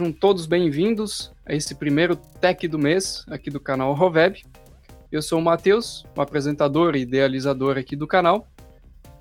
Sejam todos bem-vindos a esse primeiro Tech do mês aqui do canal Roveb. Eu sou o Matheus, o apresentador e idealizador aqui do canal.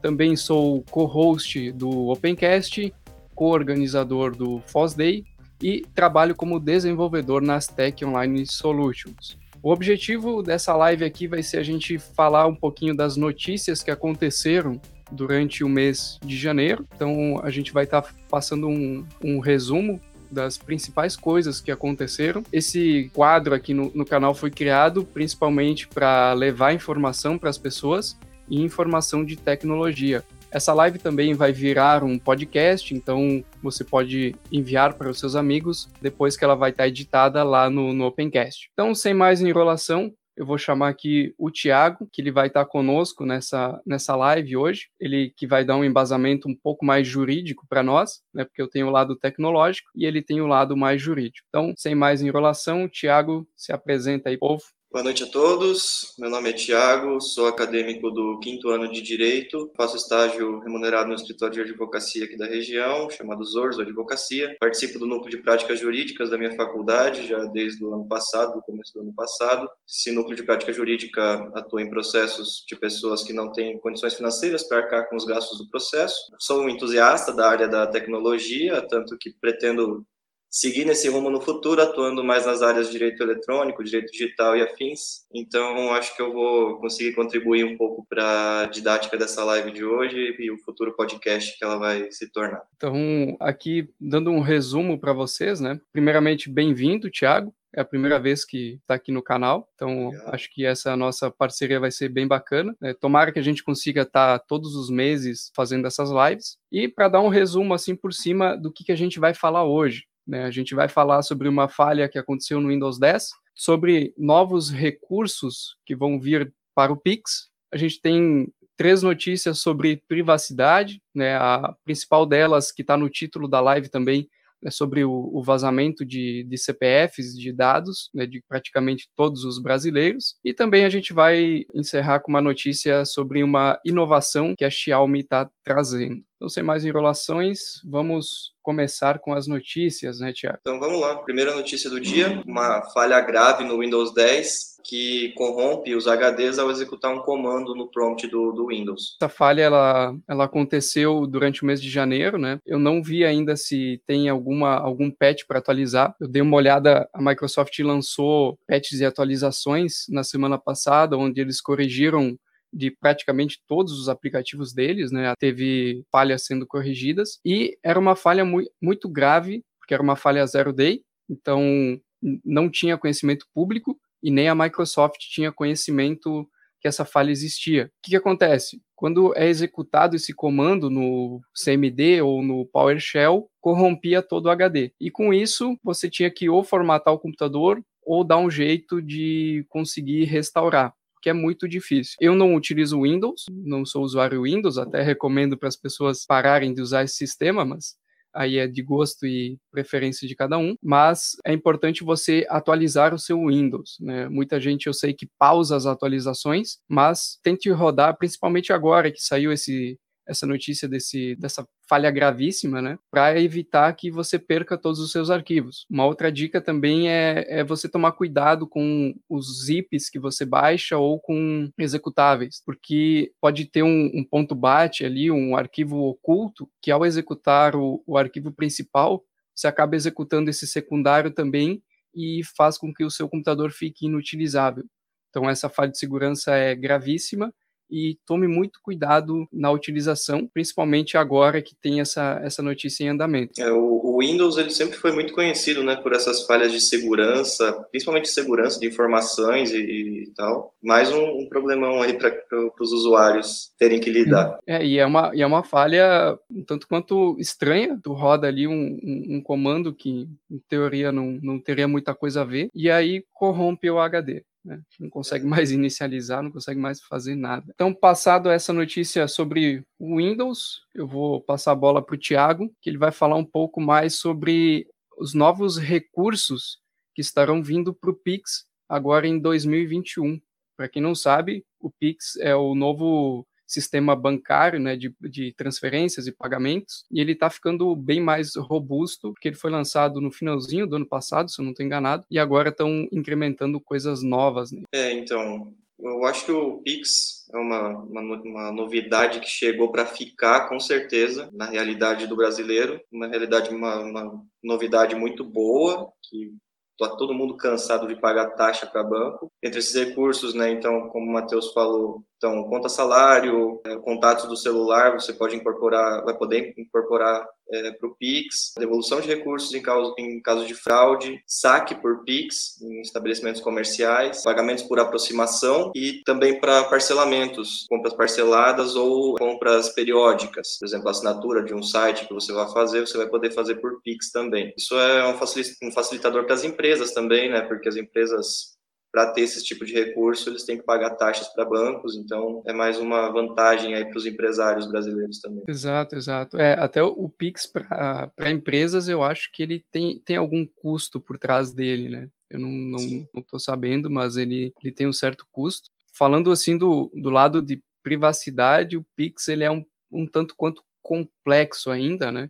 Também sou co-host do Opencast, co-organizador do FOSDay e trabalho como desenvolvedor nas Tech Online Solutions. O objetivo dessa live aqui vai ser a gente falar um pouquinho das notícias que aconteceram durante o mês de janeiro. Então a gente vai estar tá passando um, um resumo das principais coisas que aconteceram. Esse quadro aqui no, no canal foi criado principalmente para levar informação para as pessoas e informação de tecnologia. Essa live também vai virar um podcast, então você pode enviar para os seus amigos depois que ela vai estar editada lá no, no Opencast. Então, sem mais enrolação, eu vou chamar aqui o Tiago, que ele vai estar conosco nessa, nessa live hoje. Ele que vai dar um embasamento um pouco mais jurídico para nós, né? Porque eu tenho o lado tecnológico e ele tem o lado mais jurídico. Então, sem mais enrolação, o Tiago se apresenta aí, povo. Boa noite a todos. Meu nome é Tiago, sou acadêmico do quinto ano de Direito, faço estágio remunerado no escritório de advocacia aqui da região, chamado Zorzo Advocacia. Participo do núcleo de práticas jurídicas da minha faculdade, já desde o ano passado, do começo do ano passado. Esse núcleo de prática jurídica atua em processos de pessoas que não têm condições financeiras para arcar com os gastos do processo. Sou um entusiasta da área da tecnologia, tanto que pretendo seguir nesse rumo no futuro, atuando mais nas áreas de direito eletrônico, direito digital e afins. Então, acho que eu vou conseguir contribuir um pouco para a didática dessa live de hoje e o futuro podcast que ela vai se tornar. Então, aqui dando um resumo para vocês, né? Primeiramente, bem-vindo, Thiago. É a primeira vez que está aqui no canal, então Obrigado. acho que essa nossa parceria vai ser bem bacana. É, tomara que a gente consiga estar tá todos os meses fazendo essas lives. E para dar um resumo assim por cima do que, que a gente vai falar hoje. Né? A gente vai falar sobre uma falha que aconteceu no Windows 10, sobre novos recursos que vão vir para o Pix. A gente tem três notícias sobre privacidade, né? A principal delas, que está no título da live também, é sobre o, o vazamento de, de, CPFs, de dados, né, de praticamente todos os brasileiros. E também a gente vai encerrar com uma notícia sobre uma inovação que a Xiaomi está trazendo. Então, sem mais enrolações, vamos começar com as notícias, né, Tiago? Então, vamos lá. Primeira notícia do dia: uma falha grave no Windows 10 que corrompe os HDs ao executar um comando no prompt do, do Windows. Essa falha ela, ela aconteceu durante o mês de janeiro, né? Eu não vi ainda se tem alguma algum patch para atualizar. Eu dei uma olhada, a Microsoft lançou patches e atualizações na semana passada, onde eles corrigiram de praticamente todos os aplicativos deles, né? Teve falhas sendo corrigidas e era uma falha mu muito grave, porque era uma falha zero day, então não tinha conhecimento público e nem a Microsoft tinha conhecimento que essa falha existia. O que, que acontece? Quando é executado esse comando no CMD ou no PowerShell, corrompia todo o HD. E com isso, você tinha que ou formatar o computador ou dar um jeito de conseguir restaurar que é muito difícil. Eu não utilizo Windows, não sou usuário Windows, até recomendo para as pessoas pararem de usar esse sistema, mas aí é de gosto e preferência de cada um, mas é importante você atualizar o seu Windows. Né? Muita gente eu sei que pausa as atualizações, mas tente rodar, principalmente agora que saiu esse essa notícia desse, dessa falha gravíssima, né? Para evitar que você perca todos os seus arquivos. Uma outra dica também é, é você tomar cuidado com os zips que você baixa ou com executáveis, porque pode ter um, um ponto bat ali, um arquivo oculto, que ao executar o, o arquivo principal, você acaba executando esse secundário também e faz com que o seu computador fique inutilizável. Então, essa falha de segurança é gravíssima e tome muito cuidado na utilização, principalmente agora que tem essa, essa notícia em andamento. É, o, o, Windows ele sempre foi muito conhecido né, por essas falhas de segurança, principalmente segurança de informações e, e tal, mais um, um problemão aí para os usuários terem que lidar. É, e é uma, e é uma falha um tanto quanto estranha, tu roda ali um, um, um comando que em teoria não, não teria muita coisa a ver, e aí corrompe o HD. Né? Não consegue mais inicializar, não consegue mais fazer nada. Então, passado essa notícia sobre o Windows, eu vou passar a bola para o Tiago, que ele vai falar um pouco mais sobre os novos recursos que estarão vindo para o Pix agora em 2021. Para quem não sabe, o Pix é o novo sistema bancário, né, de, de transferências e pagamentos, e ele está ficando bem mais robusto, porque ele foi lançado no finalzinho do ano passado, se eu não estou enganado, e agora estão incrementando coisas novas. Né? É, então, eu acho que o Pix é uma, uma, uma novidade que chegou para ficar, com certeza, na realidade do brasileiro. Uma realidade, uma, uma novidade muito boa, que está todo mundo cansado de pagar taxa para banco. Entre esses recursos, né, então, como o Matheus falou, então, conta salário, é, contatos do celular, você pode incorporar, vai poder incorporar é, para o Pix, devolução de recursos em caso, em caso de fraude, saque por Pix em estabelecimentos comerciais, pagamentos por aproximação e também para parcelamentos, compras parceladas ou compras periódicas. Por exemplo, a assinatura de um site que você vai fazer, você vai poder fazer por Pix também. Isso é um facilitador para as empresas também, né? Porque as empresas para ter esse tipo de recurso, eles têm que pagar taxas para bancos, então é mais uma vantagem aí para os empresários brasileiros também. Exato, exato. É, até o, Pix para empresas, eu acho que ele tem, tem algum custo por trás dele, né? Eu não, não, não tô sabendo, mas ele, ele tem um certo custo. Falando assim do, do lado de privacidade, o Pix ele é um, um tanto quanto complexo ainda, né?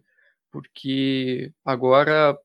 Porque agora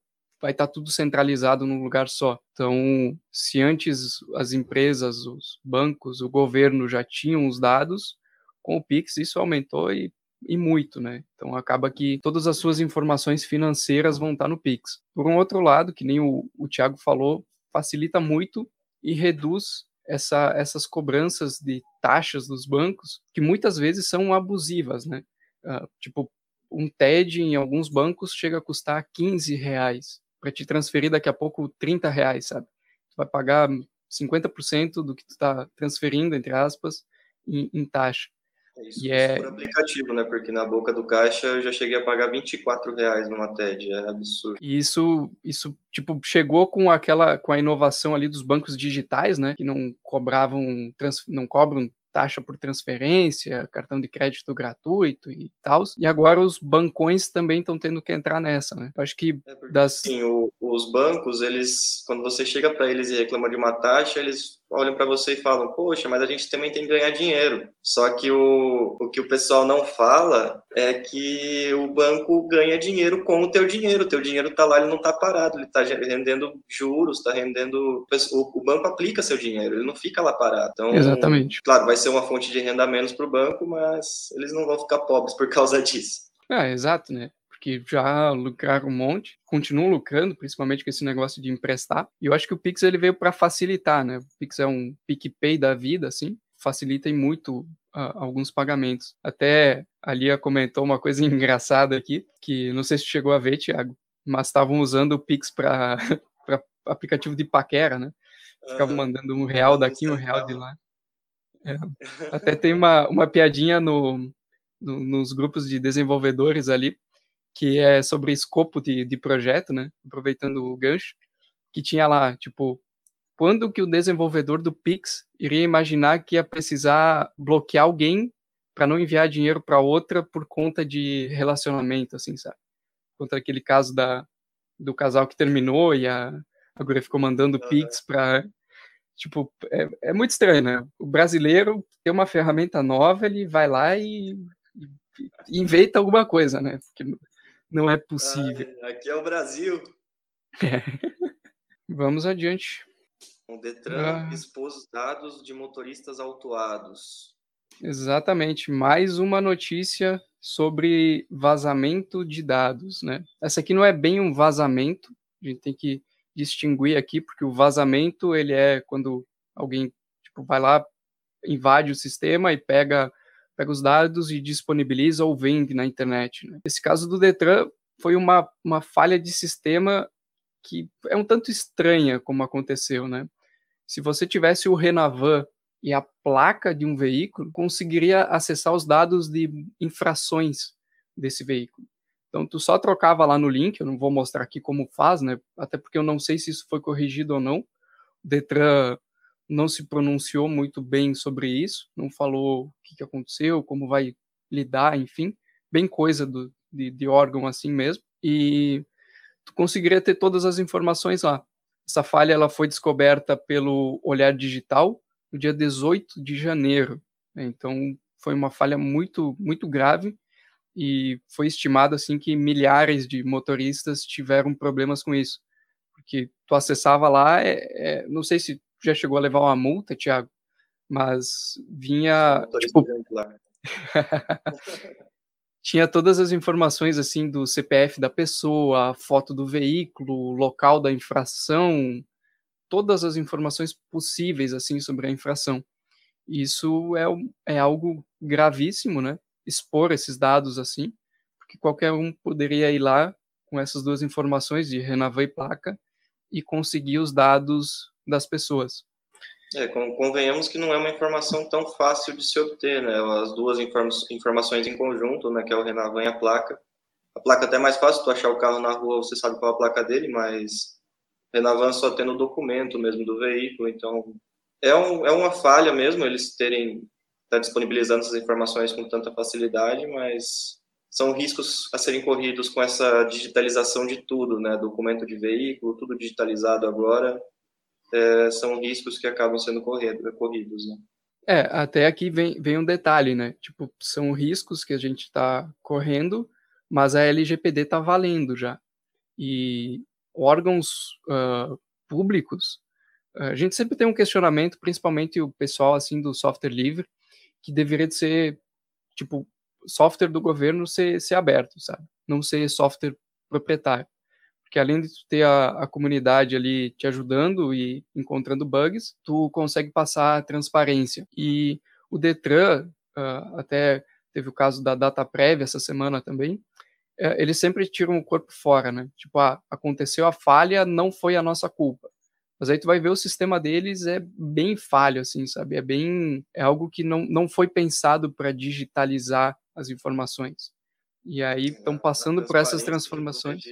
vai estar tá tudo centralizado num lugar só. Então, se antes as empresas, os bancos, o governo já tinham os dados, com o Pix isso aumentou e, e muito, né? Então acaba que todas as suas informações financeiras vão estar tá no Pix. Por um outro lado, que nem o, o Thiago falou, facilita muito e reduz essa, essas cobranças de taxas dos bancos, que muitas vezes são abusivas, né? Uh, tipo, um TED em alguns bancos chega a custar 15 reais para te transferir daqui a pouco 30 reais, sabe? Tu vai pagar 50% do que tu está transferindo, entre aspas, em, em taxa. É isso, e é... por aplicativo, né? Porque na boca do caixa eu já cheguei a pagar 24 reais numa TED, é absurdo. E isso, isso tipo, chegou com aquela, com a inovação ali dos bancos digitais, né? Que não cobravam, trans, não cobram taxa por transferência, cartão de crédito gratuito e tal. E agora os bancões também estão tendo que entrar nessa, né? Eu acho que é das... Sim, o, os bancos, eles, quando você chega para eles e reclama de uma taxa, eles olham para você e falam: Poxa, mas a gente também tem que ganhar dinheiro. Só que o, o que o pessoal não fala é que o banco ganha dinheiro com o teu dinheiro. O teu dinheiro está lá, ele não está parado, ele está rendendo juros, está rendendo. O, o, banco aplica seu dinheiro, ele não fica lá parado. Então, Exatamente. Claro, vai ser uma fonte de renda menos para o banco, mas eles não vão ficar pobres por causa disso. É, exato, né? Que já lucraram um monte, continuam lucrando, principalmente com esse negócio de emprestar. E eu acho que o Pix ele veio para facilitar, né? O Pix é um PicPay da vida, assim, facilita muito uh, alguns pagamentos. Até a Lia comentou uma coisa engraçada aqui, que não sei se chegou a ver, Thiago, mas estavam usando o Pix para aplicativo de paquera, né? Ficavam mandando um real daqui, um real de lá. É. Até tem uma, uma piadinha no, no, nos grupos de desenvolvedores ali, que é sobre escopo de, de projeto, né? Aproveitando o gancho, que tinha lá, tipo, quando que o desenvolvedor do Pix iria imaginar que ia precisar bloquear alguém para não enviar dinheiro para outra por conta de relacionamento, assim, sabe? Contra aquele caso da, do casal que terminou e a, a guria ficou mandando uhum. Pix para Tipo, é, é muito estranho, né? O brasileiro tem uma ferramenta nova, ele vai lá e, e inventa alguma coisa, né? Porque não é possível. Ah, aqui é o Brasil. É. Vamos adiante. O Detran ah. expôs dados de motoristas autuados. Exatamente. Mais uma notícia sobre vazamento de dados, né? Essa aqui não é bem um vazamento. A gente tem que distinguir aqui, porque o vazamento ele é quando alguém tipo, vai lá, invade o sistema e pega pega os dados e disponibiliza ou vende na internet. Né? Esse caso do Detran foi uma, uma falha de sistema que é um tanto estranha como aconteceu, né? Se você tivesse o Renavan e a placa de um veículo, conseguiria acessar os dados de infrações desse veículo. Então, tu só trocava lá no link, eu não vou mostrar aqui como faz, né? Até porque eu não sei se isso foi corrigido ou não. O Detran não se pronunciou muito bem sobre isso, não falou o que, aconteceu, como vai lidar, enfim, bem coisa do, de, de, órgão assim mesmo, e tu conseguiria ter todas as informações lá. Essa falha ela foi descoberta pelo Olhar Digital no dia 18 de janeiro, né? então foi uma falha muito, muito grave e foi estimado assim que milhares de motoristas tiveram problemas com isso, porque tu acessava lá, é, é, não sei se já chegou a levar uma multa, Thiago, mas vinha tipo, tinha todas as informações assim do CPF da pessoa, a foto do veículo, local da infração, todas as informações possíveis assim sobre a infração. Isso é, é algo gravíssimo, né? Expor esses dados assim, porque qualquer um poderia ir lá com essas duas informações de Renavan e placa e conseguir os dados das pessoas. É, convenhamos que não é uma informação tão fácil de se obter, né? As duas inform informações em conjunto, né? Que é o Renavan e a placa. A placa até é mais fácil, tu achar o carro na rua, você sabe qual é a placa dele, mas Renavan só tendo o documento mesmo do veículo, então é, um, é uma falha mesmo eles terem tá disponibilizando essas informações com tanta facilidade, mas são riscos a serem corridos com essa digitalização de tudo, né? Documento de veículo, tudo digitalizado agora, é, são riscos que acabam sendo corrido, corridos, né? É, até aqui vem, vem um detalhe, né? Tipo, são riscos que a gente está correndo, mas a LGPD está valendo já. E órgãos uh, públicos, a gente sempre tem um questionamento, principalmente o pessoal assim do software livre, que deveria ser tipo software do governo ser, ser aberto, sabe? Não ser software proprietário que além de tu ter a, a, comunidade ali te ajudando e encontrando bugs, tu consegue passar transparência. E o Detran, uh, até teve o caso da data prévia essa semana também, uh, eles sempre tiram o corpo fora, né? Tipo, ah, aconteceu a falha, não foi a nossa culpa. Mas aí tu vai ver o sistema deles é bem falho, assim, sabe? É bem, é algo que não, não foi pensado para digitalizar as informações. E aí estão passando por essas transformações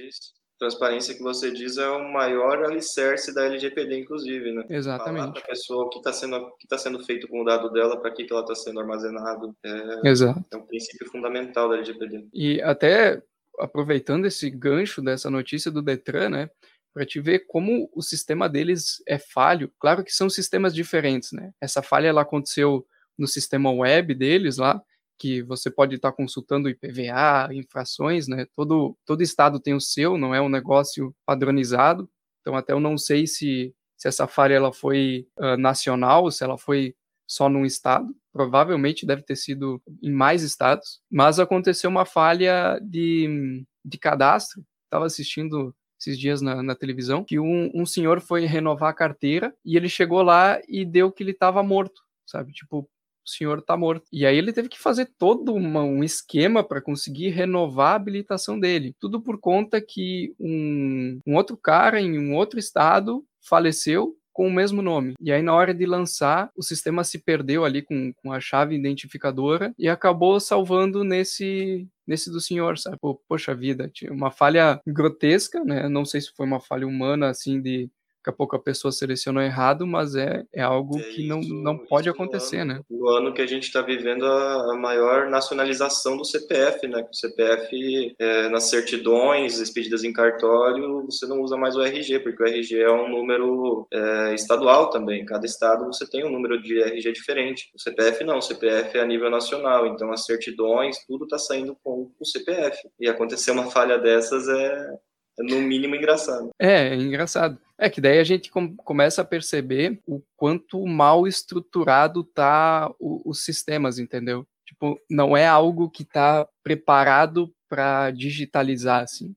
transparência que você diz é o maior alicerce da LGPD, inclusive, né? Exatamente. A pessoa o que está sendo, que tá sendo feito com o dado dela, para que, que ela está sendo armazenado. É, Exato. é um princípio fundamental da LGPD. E até aproveitando esse gancho dessa notícia do Detran, né? Para te ver como o sistema deles é falho. Claro que são sistemas diferentes, né? Essa falha ela aconteceu no sistema web deles lá, que você pode estar consultando IPVA, infrações, né? Todo, todo estado tem o seu, não é um negócio padronizado. Então, até eu não sei se, se essa falha ela foi uh, nacional, se ela foi só num estado. Provavelmente deve ter sido em mais estados. Mas aconteceu uma falha de, de cadastro. Estava assistindo esses dias na, na televisão, que um, um senhor foi renovar a carteira e ele chegou lá e deu que ele estava morto, sabe? Tipo, o senhor está morto. E aí ele teve que fazer todo uma, um esquema para conseguir renovar a habilitação dele. Tudo por conta que um, um outro cara em um outro estado faleceu com o mesmo nome. E aí, na hora de lançar, o sistema se perdeu ali com, com a chave identificadora e acabou salvando nesse nesse do senhor, sabe? Poxa vida, tinha uma falha grotesca, né? Não sei se foi uma falha humana, assim, de daqui a pouco a pessoa selecionou errado, mas é, é algo é que não, não pode acontecer, ano, né? No ano que a gente está vivendo a, a, maior nacionalização do CPF, né? O CPF, é, nas certidões expedidas em cartório, você não usa mais o RG, porque o RG é um número é, estadual também. Cada estado você tem um número de RG diferente. O CPF não, o CPF é a nível nacional, então as certidões, tudo está saindo com o CPF. E acontecer uma falha dessas é, é no mínimo engraçado. É, é engraçado. É que daí a gente com, começa a perceber o quanto mal estruturado tá o, os sistemas, entendeu? Tipo, não é algo que tá preparado para digitalizar, assim.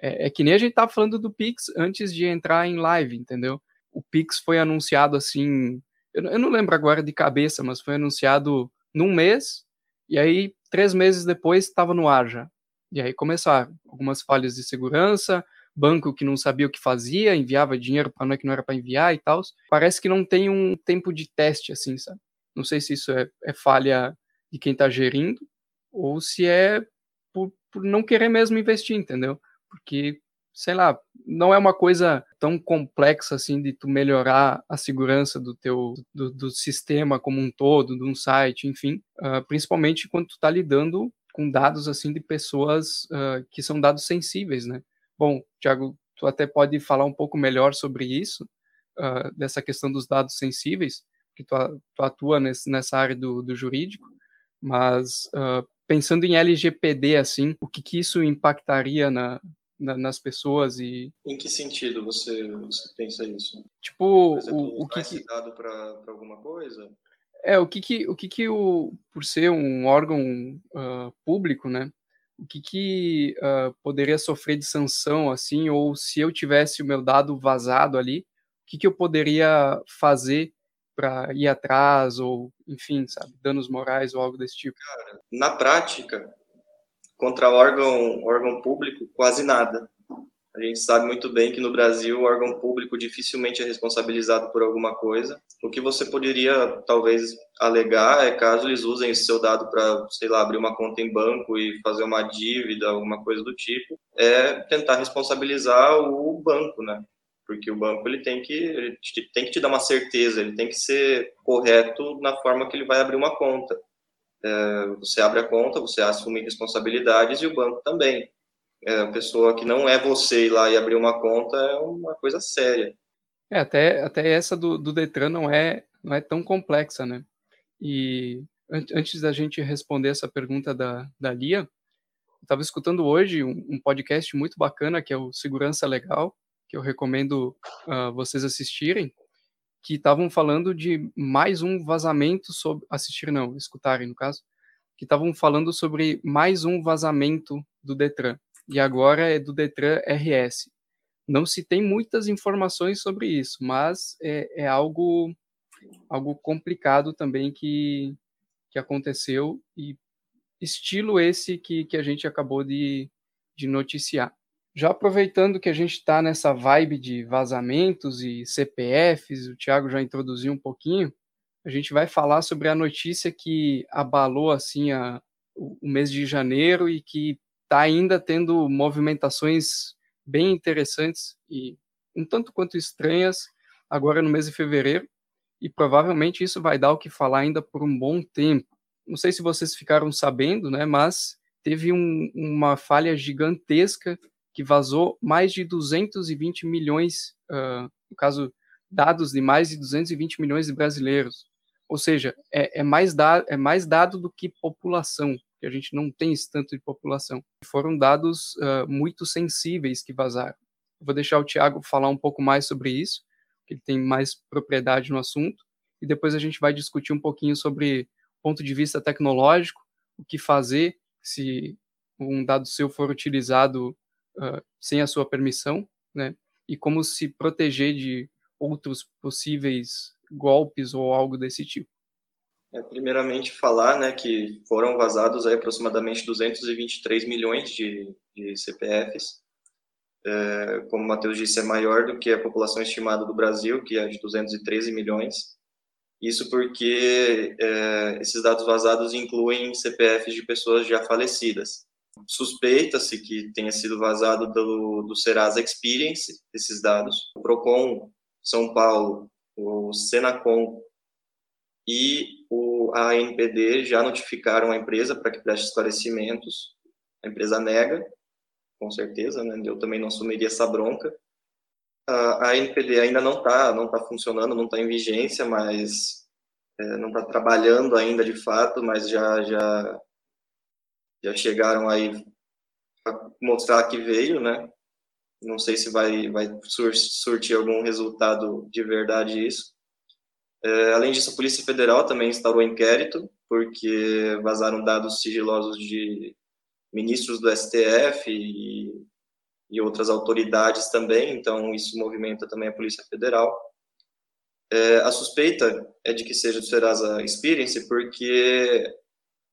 É, é, que nem a gente tava falando do Pix antes de entrar em live, entendeu? O Pix foi anunciado assim, eu, eu não lembro agora de cabeça, mas foi anunciado num mês, e aí três meses depois estava no ar já. E aí começaram algumas falhas de segurança, banco que não sabia o que fazia, enviava dinheiro para é que não era para enviar e tal. Parece que não tem um tempo de teste assim, sabe? Não sei se isso é, é falha de quem está gerindo ou se é por, por não querer mesmo investir, entendeu? Porque sei lá, não é uma coisa tão complexa assim de tu melhorar a segurança do teu do, do sistema como um todo, de um site, enfim, uh, principalmente quando tu está lidando com dados assim de pessoas uh, que são dados sensíveis, né? Bom, Tiago, tu até pode falar um pouco melhor sobre isso, uh, dessa questão dos dados sensíveis, que tu, tu atua nesse, nessa área do, do, jurídico, Mas uh, pensando em LGPD, assim, o que, que isso impactaria na, na, nas pessoas e... Em que sentido você, você pensa isso? Tipo, exemplo, o, o que... que... dado para alguma coisa? É, o que que, o que que o, por ser um órgão uh, público, né, o que que uh, poderia sofrer de sanção, assim, ou se eu tivesse o meu dado vazado ali, o que que eu poderia fazer para ir atrás, ou, enfim, sabe, danos morais ou algo desse tipo? Cara, na prática, contra órgão, órgão público, quase nada. A gente sabe muito bem que no Brasil o órgão público dificilmente é responsabilizado por alguma coisa. O que você poderia talvez alegar é caso eles usem esse seu dado para, sei lá, abrir uma conta em banco e fazer uma dívida, alguma coisa do tipo, é tentar responsabilizar o banco, né? porque o banco ele tem que ele tem que te dar uma certeza, ele tem que ser correto na forma que ele vai abrir uma conta. É, você abre a conta, você assume responsabilidades e o banco também. É, a pessoa que não é você ir lá e abrir uma conta é uma coisa séria. É, até, até essa do, do Detran não é, não é tão complexa, né? E an antes da gente responder essa pergunta da, da Lia, eu estava escutando hoje um, um podcast muito bacana que é o Segurança Legal, que eu recomendo uh, vocês assistirem, que estavam falando de mais um vazamento sobre assistir não, escutarem no caso, que estavam falando sobre mais um vazamento do Detran e agora é do Detran RS. Não se tem muitas informações sobre isso, mas é, é algo algo complicado também que que aconteceu e estilo esse que, que a gente acabou de, de noticiar. Já aproveitando que a gente está nessa vibe de vazamentos e CPFs, o Thiago já introduziu um pouquinho, a gente vai falar sobre a notícia que abalou assim a, o, o mês de janeiro e que está ainda tendo movimentações bem interessantes e um tanto quanto estranhas agora no mês de fevereiro e provavelmente isso vai dar o que falar ainda por um bom tempo. Não sei se vocês ficaram sabendo, né, mas teve um, uma falha gigantesca que vazou mais de 220 milhões, uh, no caso, dados de mais de 220 milhões de brasileiros. Ou seja, é, é, mais, da, é mais dado do que população, que a gente não tem esse tanto de população. Foram dados uh, muito sensíveis que vazaram. vou deixar o Tiago falar um pouco mais sobre isso, que ele tem mais propriedade no assunto, e depois a gente vai discutir um pouquinho sobre ponto de vista tecnológico, o que fazer se um dado seu for utilizado uh, sem a sua permissão, né? E como se proteger de outros possíveis golpes ou algo desse tipo. É, primeiramente falar, né, que foram vazados aí aproximadamente 223 milhões de, de CPFs. É, como o Matheus disse, é maior do que a população estimada do Brasil, que é de 213 milhões. Isso porque é, esses dados vazados incluem CPFs de pessoas já falecidas. Suspeita-se que tenha sido vazado do, do Serasa Experience esses dados. O Procon São Paulo, o Senacom e o ANPD já notificaram a empresa para que preste esclarecimentos. A empresa nega, com certeza, né? Eu também não assumiria essa bronca. A ANPD ainda não está não tá funcionando, não está em vigência, mas é, não está trabalhando ainda de fato, mas já já já chegaram aí a mostrar que veio, né? Não sei se vai, vai surtir algum resultado de verdade isso. É, além disso, a Polícia Federal também instaurou inquérito, porque vazaram dados sigilosos de ministros do STF e, e outras autoridades também, então isso movimenta também a Polícia Federal. É, a suspeita é de que seja do Serasa Experience, porque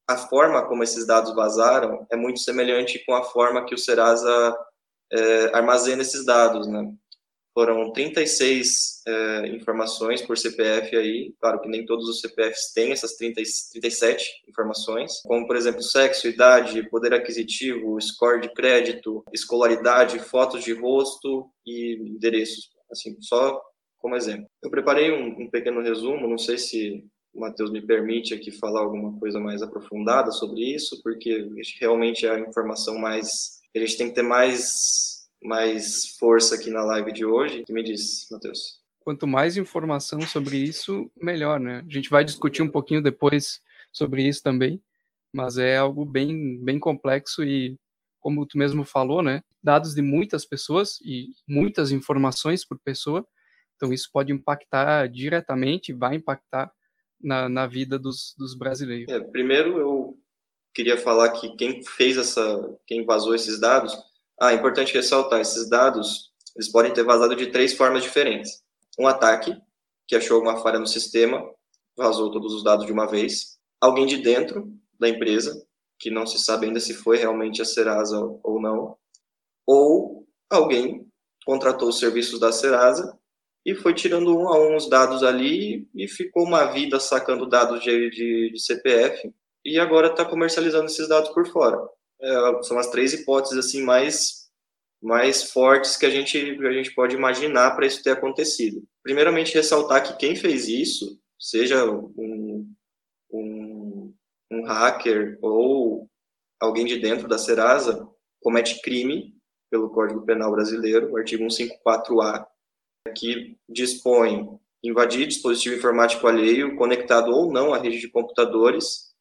a forma como esses dados vazaram é muito semelhante com a forma que o Serasa é, armazena esses dados, né? Foram 36 é, informações por CPF aí, claro que nem todos os CPFs têm essas 30, 37 informações, como, por exemplo, sexo, idade, poder aquisitivo, score de crédito, escolaridade, fotos de rosto e endereços, assim, só como exemplo. Eu preparei um, um pequeno resumo, não sei se o Matheus me permite aqui falar alguma coisa mais aprofundada sobre isso, porque realmente é a informação mais. A gente tem que ter mais, mais força aqui na live de hoje. O que me diz, Matheus? Quanto mais informação sobre isso, melhor, né? A gente vai discutir um pouquinho depois sobre isso também, mas é algo bem, bem complexo e, como tu mesmo falou, né, dados de muitas pessoas e muitas informações por pessoa, então isso pode impactar diretamente, vai impactar na, na vida dos, dos brasileiros. É, primeiro, eu queria falar que quem fez essa, quem vazou esses dados, ah, é importante ressaltar, esses dados, eles podem ter vazado de três formas diferentes. Um ataque, que achou uma falha no sistema, vazou todos os dados de uma vez. Alguém de dentro da empresa, que não se sabe ainda se foi realmente a Serasa ou não. Ou alguém contratou os serviços da Serasa e foi tirando um a um os dados ali e ficou uma vida sacando dados de, de, de CPF e agora está comercializando esses dados por fora. É, são as três hipóteses assim mais mais fortes que a gente a gente pode imaginar para isso ter acontecido. Primeiramente ressaltar que quem fez isso, seja um, um, um hacker ou alguém de dentro da Serasa, comete crime pelo Código Penal brasileiro, o artigo 154A, que dispõe invadir dispositivo informático alheio conectado ou não à rede de computadores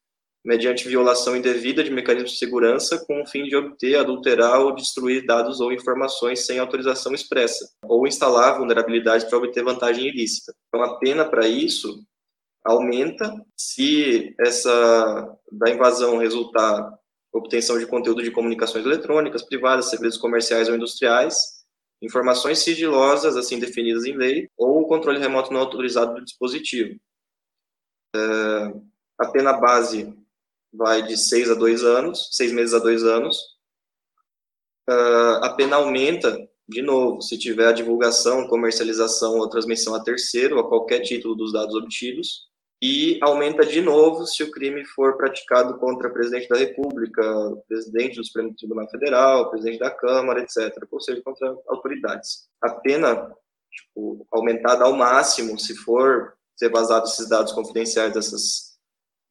mediante violação indevida de mecanismos de segurança com o fim de obter, adulterar ou destruir dados ou informações sem autorização expressa, ou instalar vulnerabilidades para obter vantagem ilícita. Então, a pena para isso aumenta se essa da invasão resultar obtenção de conteúdo de comunicações eletrônicas, privadas, segredos comerciais ou industriais, informações sigilosas, assim definidas em lei, ou o controle remoto não autorizado do dispositivo. É, a pena base vai de seis a dois anos, seis meses a dois anos. Uh, a pena aumenta, de novo, se tiver a divulgação, comercialização ou transmissão a terceiro, a qualquer título dos dados obtidos. E aumenta de novo se o crime for praticado contra presidente da República, presidente do Supremo Tribunal Federal, presidente da Câmara, etc., ou seja, contra autoridades. A pena tipo, aumentada ao máximo se for ser vazado esses dados confidenciais dessas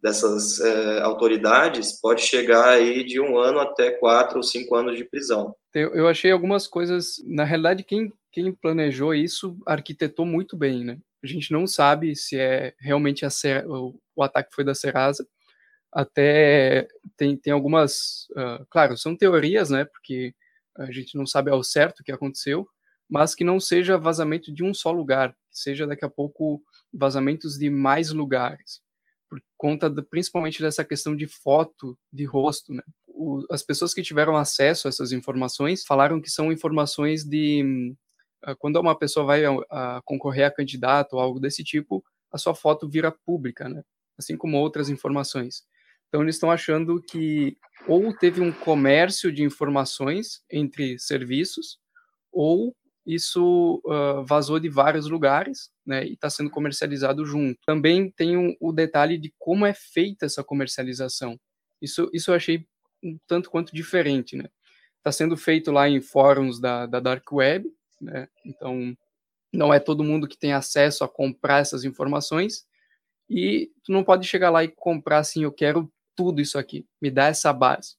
dessas é, autoridades pode chegar aí de um ano até quatro ou cinco anos de prisão. Eu, eu achei algumas coisas, na realidade, quem, quem planejou isso arquitetou muito bem, né? A gente não sabe se é realmente a Ser, o, o ataque foi da Serasa. Até tem, tem algumas, uh, claro, são teorias, né? Porque a gente não sabe ao certo o que aconteceu, mas que não seja vazamento de um só lugar, seja daqui a pouco vazamentos de mais lugares por conta de, principalmente dessa questão de foto, de rosto, né? O, as pessoas que tiveram acesso a essas informações falaram que são informações de uh, quando uma pessoa vai a, a concorrer a candidato ou algo desse tipo, a sua foto vira pública, né? Assim como outras informações. Então eles estão achando que ou teve um comércio de informações entre serviços ou isso uh, vazou de vários lugares, né, e está sendo comercializado junto. Também tem um, o detalhe de como é feita essa comercialização. Isso, isso eu achei um tanto quanto diferente, né? Está sendo feito lá em fóruns da, da Dark Web, né? Então, não é todo mundo que tem acesso a comprar essas informações, e tu não pode chegar lá e comprar assim, eu quero tudo isso aqui, me dá essa base.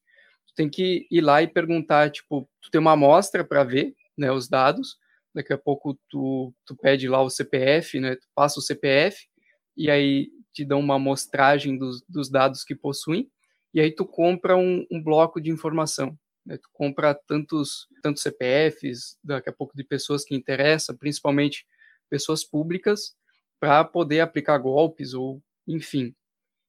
Tu tem que ir lá e perguntar, tipo, tu tem uma amostra para ver, né, os dados. Daqui a pouco tu, tu pede lá o CPF, né, tu passa o CPF e aí te dão uma amostragem dos, dos dados que possuem e aí tu compra um, um bloco de informação. Né, tu compra tantos, tantos CPFs, daqui a pouco de pessoas que interessam, principalmente pessoas públicas, para poder aplicar golpes ou enfim.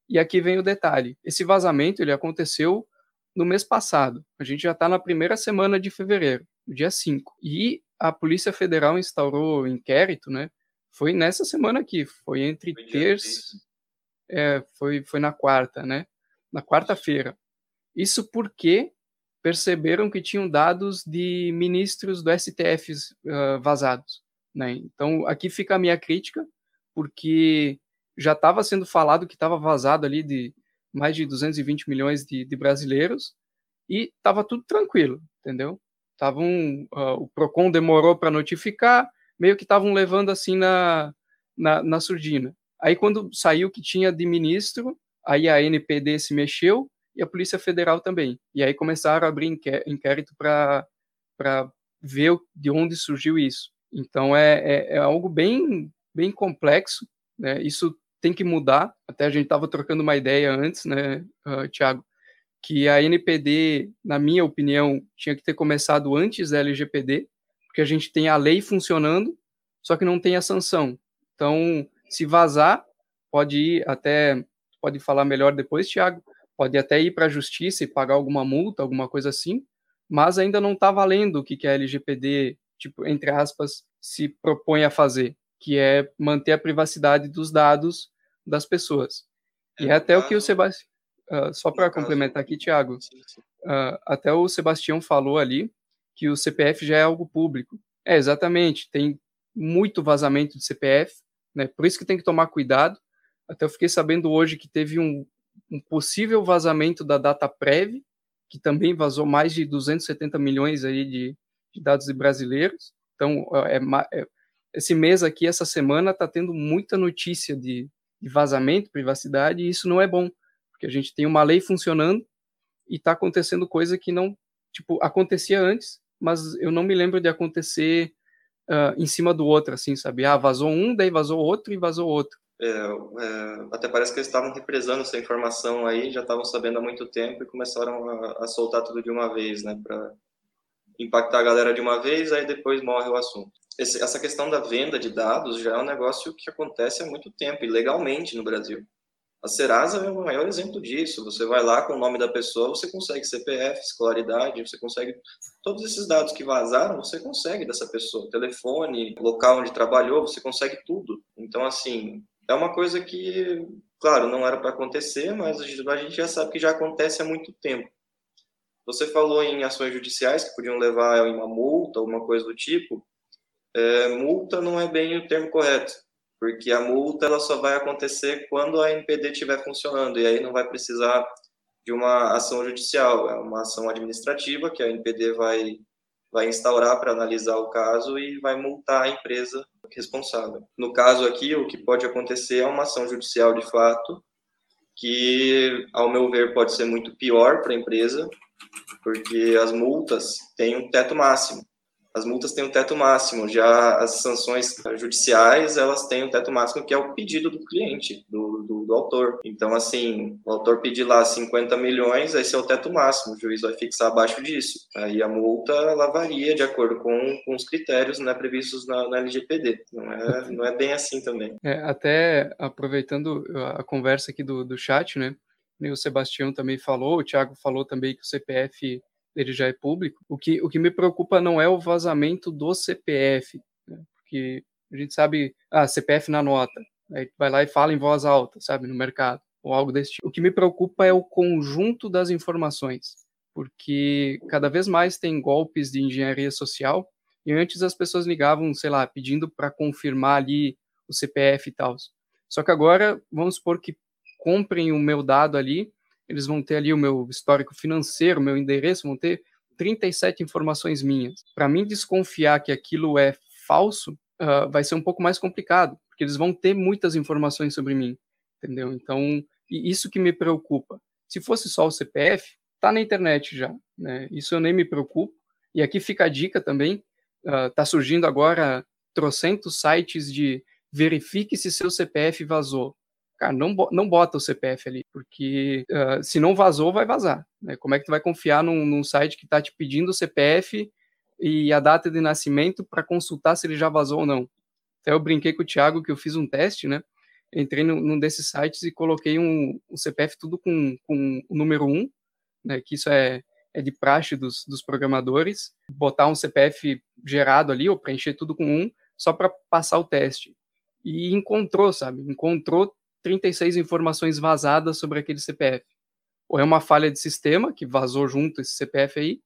E aqui vem o detalhe: esse vazamento ele aconteceu no mês passado. A gente já está na primeira semana de fevereiro no dia 5. E a Polícia Federal instaurou inquérito, né? Foi nessa semana aqui, foi entre foi terça. É, foi, foi na quarta, né? Na quarta-feira. Isso porque perceberam que tinham dados de ministros do STF uh, vazados. Né? Então, aqui fica a minha crítica, porque já estava sendo falado que estava vazado ali de mais de 220 milhões de, de brasileiros e estava tudo tranquilo, entendeu? Tavam, uh, o Procon demorou para notificar, meio que estavam levando assim na, na, na surdina. Aí quando saiu que tinha de ministro, aí a NPD se mexeu e a Polícia Federal também. E aí começaram a abrir inquérito para ver de onde surgiu isso. Então é, é, é, algo bem, bem complexo. Né? Isso tem que mudar. Até a gente estava trocando uma ideia antes, né, uh, Tiago, que a NPD, na minha opinião, tinha que ter começado antes da LGPD, porque a gente tem a lei funcionando, só que não tem a sanção. Então, se vazar, pode ir até, pode falar melhor depois, Tiago, pode até ir para a justiça e pagar alguma multa, alguma coisa assim, mas ainda não está valendo o que, que a LGPD, tipo, entre aspas, se propõe a fazer, que é manter a privacidade dos dados das pessoas. E é até o que o Sebastião. Uh, só para complementar aqui, Tiago, uh, até o Sebastião falou ali que o CPF já é algo público. É, exatamente, tem muito vazamento de CPF, né? Por isso que tem que tomar cuidado. Até eu fiquei sabendo hoje que teve um, um possível vazamento da data Prev, que também vazou mais de 270 milhões aí de, de dados de brasileiros. Então, é, é, esse mês aqui, essa semana, está tendo muita notícia de, de vazamento, privacidade, e isso não é bom, porque a gente tem uma lei funcionando e está acontecendo coisa que não, tipo, acontecia antes, mas eu não me lembro de acontecer uh, em cima do outro, assim, sabe? Ah, vazou um, daí vazou outro e vazou outro. É, é, até parece que eles estavam represando essa informação aí, já estavam sabendo há muito tempo e começaram a, a soltar tudo de uma vez, né, para impactar a galera de uma vez, aí depois morre o assunto. Essa questão da venda de dados já é um negócio que acontece há muito tempo, e legalmente no Brasil. A Serasa é o maior exemplo disso. Você vai lá com o nome da pessoa, você consegue CPF, escolaridade, você consegue todos esses dados que vazaram, você consegue dessa pessoa, telefone, local onde trabalhou, você consegue tudo. Então, assim, é uma coisa que, claro, não era para acontecer, mas a gente já sabe que já acontece há muito tempo. Você falou em ações judiciais que podiam levar a uma multa, alguma coisa do tipo. É, multa não é bem o termo correto porque a multa ela só vai acontecer quando a NPD estiver funcionando, e aí não vai precisar de uma ação judicial, é uma ação administrativa que a NPD vai, vai instaurar para analisar o caso e vai multar a empresa responsável. No caso aqui, o que pode acontecer é uma ação judicial de fato, que, ao meu ver, pode ser muito pior para a empresa, porque as multas têm um teto máximo as multas têm um teto máximo, já as sanções judiciais, elas têm um teto máximo que é o pedido do cliente, do, do, do, autor. Então, assim, o autor pedir lá 50 milhões, esse é o teto máximo, o juiz vai fixar abaixo disso. Aí a multa, ela varia de acordo com, com os critérios né, previstos na, na LGPD. Não é, não é bem assim também. É, até aproveitando a conversa aqui do, do chat, né, o Sebastião também falou, o Thiago falou também que o CPF ele já é público. O que, o que me preocupa não é o vazamento do CPF, né? porque a gente sabe, ah, CPF na nota, aí vai lá e fala em voz alta, sabe, no mercado, ou algo desse tipo. O que me preocupa é o conjunto das informações, porque cada vez mais tem golpes de engenharia social, e antes as pessoas ligavam, sei lá, pedindo para confirmar ali o CPF e tal. Só que agora, vamos supor que comprem o meu dado ali, eles vão ter ali o meu histórico financeiro, meu endereço, vão ter 37 informações minhas. Para mim desconfiar que aquilo é falso, uh, vai ser um pouco mais complicado, porque eles vão ter muitas informações sobre mim, entendeu? Então, isso que me preocupa. Se fosse só o CPF, tá na internet já, né? Isso eu nem me preocupo. E aqui fica a dica também, uh, tá surgindo agora trocentos sites de verifique se seu CPF vazou cara, não, não bota o CPF ali, porque uh, se não vazou, vai vazar. Né? Como é que tu vai confiar num, num site que está te pedindo o CPF e a data de nascimento para consultar se ele já vazou ou não? Até eu brinquei com o Thiago que eu fiz um teste, né? Entrei num, num desses sites e coloquei um, um CPF tudo com, com o número 1, né? Que isso é, é de praxe dos, dos programadores, botar um CPF gerado ali, ou preencher tudo com um, só para passar o teste. E encontrou, sabe? Encontrou 36 informações vazadas sobre aquele CPF. Ou é uma falha de sistema que vazou junto esse CPF aí,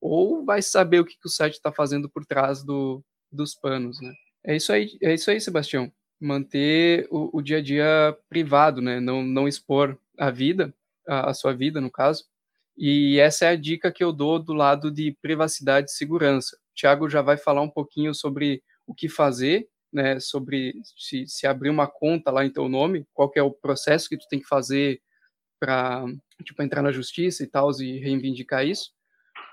ou vai saber o que, que o site está fazendo por trás do, dos panos, né? É isso aí, é isso aí, Sebastião. Manter o, o dia a dia privado, né? Não, não expor a vida, a, a sua vida, no caso. E essa é a dica que eu dou do lado de privacidade e segurança. O Thiago já vai falar um pouquinho sobre o que fazer né, sobre se, se abrir uma conta lá em teu nome, qual é o processo que tu tem que fazer para tipo, entrar na justiça e tal, e reivindicar isso.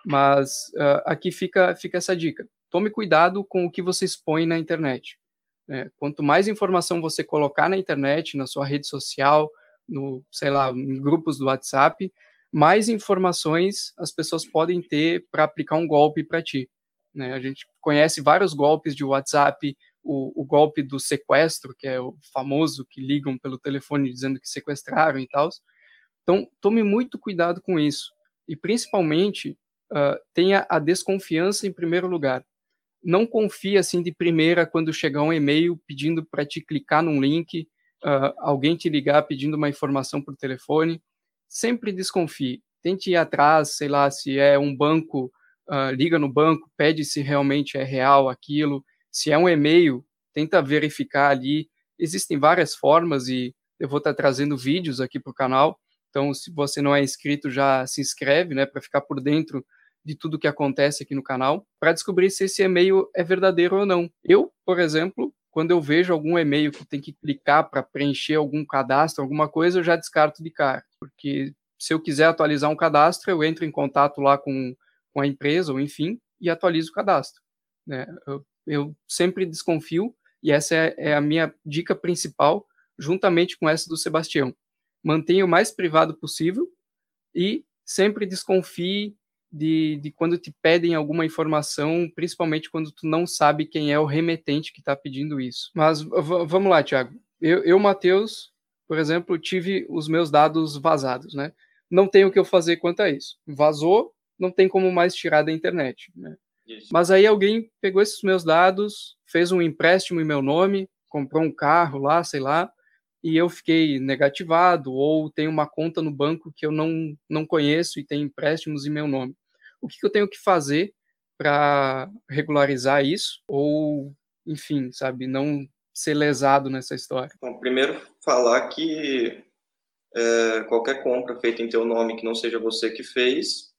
Mas uh, aqui fica, fica essa dica. Tome cuidado com o que você expõe na internet. Né? Quanto mais informação você colocar na internet, na sua rede social, no, sei lá, em grupos do WhatsApp, mais informações as pessoas podem ter para aplicar um golpe para ti. Né? A gente conhece vários golpes de WhatsApp, o, o, golpe do sequestro, que é o famoso que ligam pelo telefone dizendo que sequestraram e tal. Então, tome muito cuidado com isso. E, principalmente, uh, tenha a desconfiança em primeiro lugar. Não confie assim de primeira quando chegar um e-mail pedindo para te clicar num link, uh, alguém te ligar pedindo uma informação por telefone. Sempre desconfie. Tente ir atrás, sei lá, se é um banco, uh, liga no banco, pede se realmente é real aquilo se é um e-mail, tenta verificar ali. Existem várias formas e eu vou estar trazendo vídeos aqui para o canal. Então, se você não é inscrito, já se inscreve, né, para ficar por dentro de tudo que acontece aqui no canal, para descobrir se esse e-mail é verdadeiro ou não. Eu, por exemplo, quando eu vejo algum e-mail que tem que clicar para preencher algum cadastro, alguma coisa, eu já descarto de cara, porque se eu quiser atualizar um cadastro, eu entro em contato lá com, com a empresa, ou enfim, e atualizo o cadastro. Né? Eu eu sempre desconfio, e essa é, é a minha dica principal, juntamente com essa do Sebastião. Mantenha o mais privado possível e sempre desconfie de, de, quando te pedem alguma informação, principalmente quando tu não sabe quem é o remetente que está pedindo isso. Mas vamos lá, Thiago. Eu, eu, Matheus, por exemplo, tive os meus dados vazados, né? Não tenho o que eu fazer quanto a isso. Vazou, não tem como mais tirar da internet. Né? Isso. Mas aí alguém pegou esses meus dados, fez um empréstimo em meu nome, comprou um carro lá, sei lá, e eu fiquei negativado, ou tem uma conta no banco que eu não, não conheço e tem empréstimos em meu nome. O que, que eu tenho que fazer para regularizar isso? Ou, enfim, sabe, não ser lesado nessa história? Bom, primeiro, falar que é, qualquer compra feita em teu nome que não seja você que fez,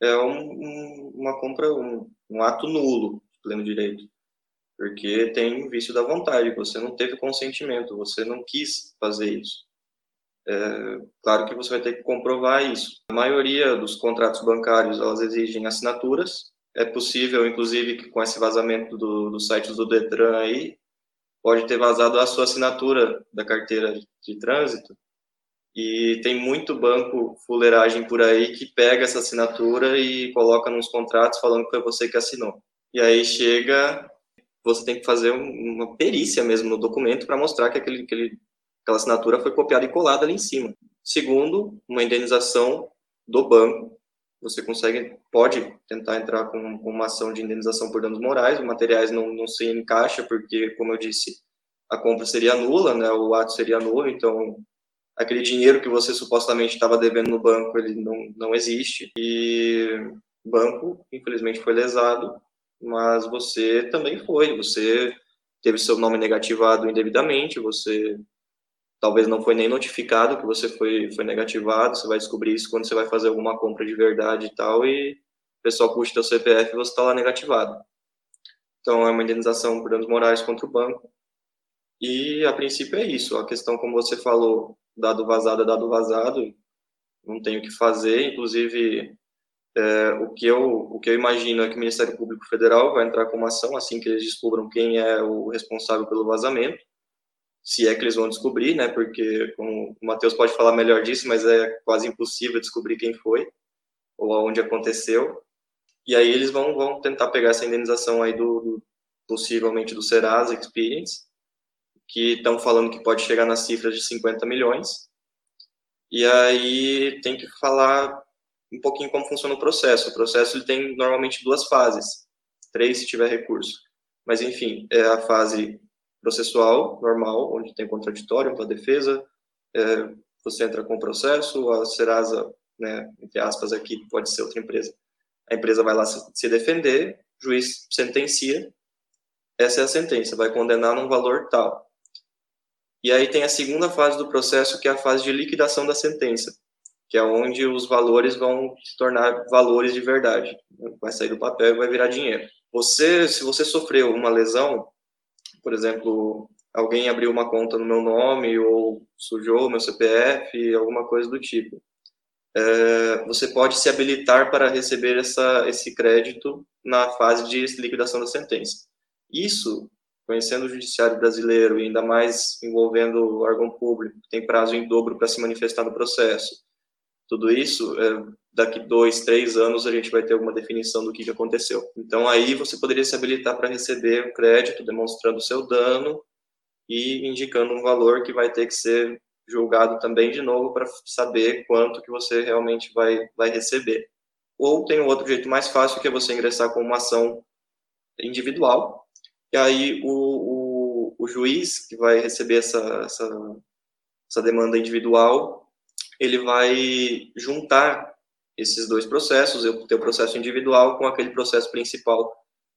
é um, um, uma compra, um, um ato nulo de pleno direito, porque tem vício da vontade, você não teve consentimento, você não quis fazer isso. É, claro que você vai ter que comprovar isso. A maioria dos contratos bancários, elas exigem assinaturas, é possível, inclusive, que com esse vazamento do, do site do Detran aí, pode ter vazado a sua assinatura da carteira de trânsito, e tem muito banco fuleiragem por aí que pega essa assinatura e coloca nos contratos falando que foi você que assinou. E aí chega, você tem que fazer uma perícia mesmo no documento para mostrar que aquele, aquele, aquela assinatura foi copiada e colada ali em cima. Segundo, uma indenização do banco. Você consegue, pode tentar entrar com, uma ação de indenização por danos morais. Os materiais não, não se encaixa porque, como eu disse, a compra seria nula, né? O ato seria nulo, então aquele dinheiro que você supostamente estava devendo no banco, ele não, não existe. E o banco, infelizmente, foi lesado, mas você também foi. Você teve seu nome negativado indevidamente, você talvez não foi nem notificado que você foi, foi negativado, você vai descobrir isso quando você vai fazer alguma compra de verdade e tal, e o pessoal puxa teu CPF e você está lá negativado. Então, é uma indenização por danos morais contra o banco. E, a princípio, é isso. A questão, como você falou, dado vazado é dado vazado, não tenho o que fazer, inclusive é, o, que eu, o que eu imagino é que o Ministério Público Federal vai entrar com uma ação assim que eles descubram quem é o responsável pelo vazamento, se é que eles vão descobrir, né, porque como o Matheus pode falar melhor disso, mas é quase impossível descobrir quem foi ou aonde aconteceu, e aí eles vão, vão tentar pegar essa indenização aí do, do possivelmente do Serasa Experience, que estão falando que pode chegar nas cifras de 50 milhões. E aí tem que falar um pouquinho como funciona o processo. O processo ele tem normalmente duas fases, três se tiver recurso. Mas enfim, é a fase processual normal, onde tem contraditório para defesa, é, você entra com o processo, a Serasa, né, entre aspas aqui, pode ser outra empresa. A empresa vai lá se defender, juiz sentencia, essa é a sentença, vai condenar num valor tal. E aí tem a segunda fase do processo, que é a fase de liquidação da sentença, que é onde os valores vão se tornar valores de verdade. Vai sair do papel e vai virar dinheiro. Você, se você sofreu uma lesão, por exemplo, alguém abriu uma conta no meu nome ou sujou meu CPF, alguma coisa do tipo, é, você pode se habilitar para receber essa, esse crédito na fase de liquidação da sentença. Isso conhecendo o judiciário brasileiro e ainda mais envolvendo o órgão público, tem prazo em dobro para se manifestar no processo. Tudo isso, é, daqui dois, três anos, a gente vai ter alguma definição do que, que aconteceu. Então, aí você poderia se habilitar para receber o crédito, demonstrando o seu dano e indicando um valor que vai ter que ser julgado também de novo para saber quanto que você realmente vai, vai receber. Ou tem um outro jeito mais fácil, que é você ingressar com uma ação individual, e aí o, o, o juiz que vai receber essa, essa, essa demanda individual, ele vai juntar esses dois processos, o teu processo individual com aquele processo principal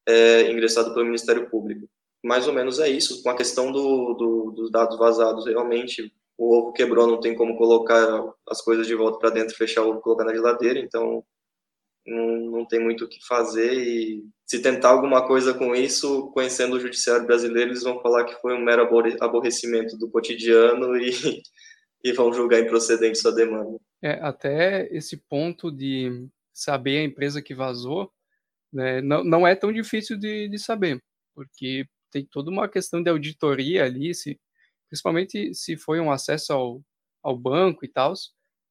é, ingressado pelo Ministério Público. Mais ou menos é isso. Com a questão do, do, dos dados vazados, realmente o ovo quebrou, não tem como colocar as coisas de volta para dentro, fechar o ovo, colocar na geladeira, então não, não tem muito o que fazer e se tentar alguma coisa com isso, conhecendo o judiciário brasileiro, eles vão falar que foi um mero aborrecimento do cotidiano e, e vão julgar improcedente sua demanda. É, até esse ponto de saber a empresa que vazou, né, não, não é tão difícil de, de saber, porque tem toda uma questão de auditoria ali, se, principalmente se foi um acesso ao, ao banco e tal,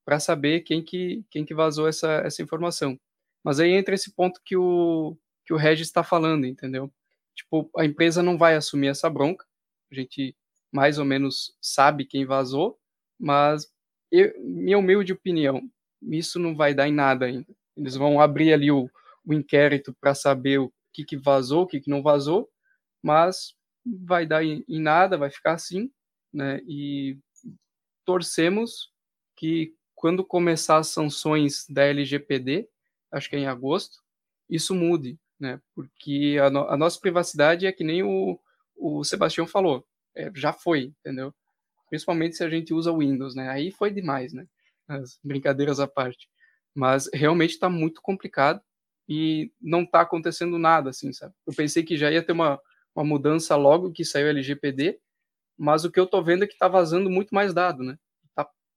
para saber quem que, quem que vazou essa, essa informação. Mas aí entra esse ponto que o, que o Regis está falando, entendeu? Tipo, a empresa não vai assumir essa bronca, a gente mais ou menos sabe quem vazou, mas eu, minha humilde opinião, isso não vai dar em nada ainda. Eles vão abrir ali o, o inquérito para saber o que, que vazou, o que, que não vazou, mas vai dar em, em nada, vai ficar assim, né? E torcemos que quando começar as sanções da LGPD, acho que é em agosto, isso mude, né? Porque a, no, a nossa privacidade é que nem o, o Sebastião falou, é, já foi, entendeu? Principalmente se a gente usa Windows, né? Aí foi demais, né? As brincadeiras à parte. Mas realmente está muito complicado e não está acontecendo nada, assim, sabe? Eu pensei que já ia ter uma, uma mudança logo que saiu o LGPD, mas o que eu tô vendo é que está vazando muito mais dado, né?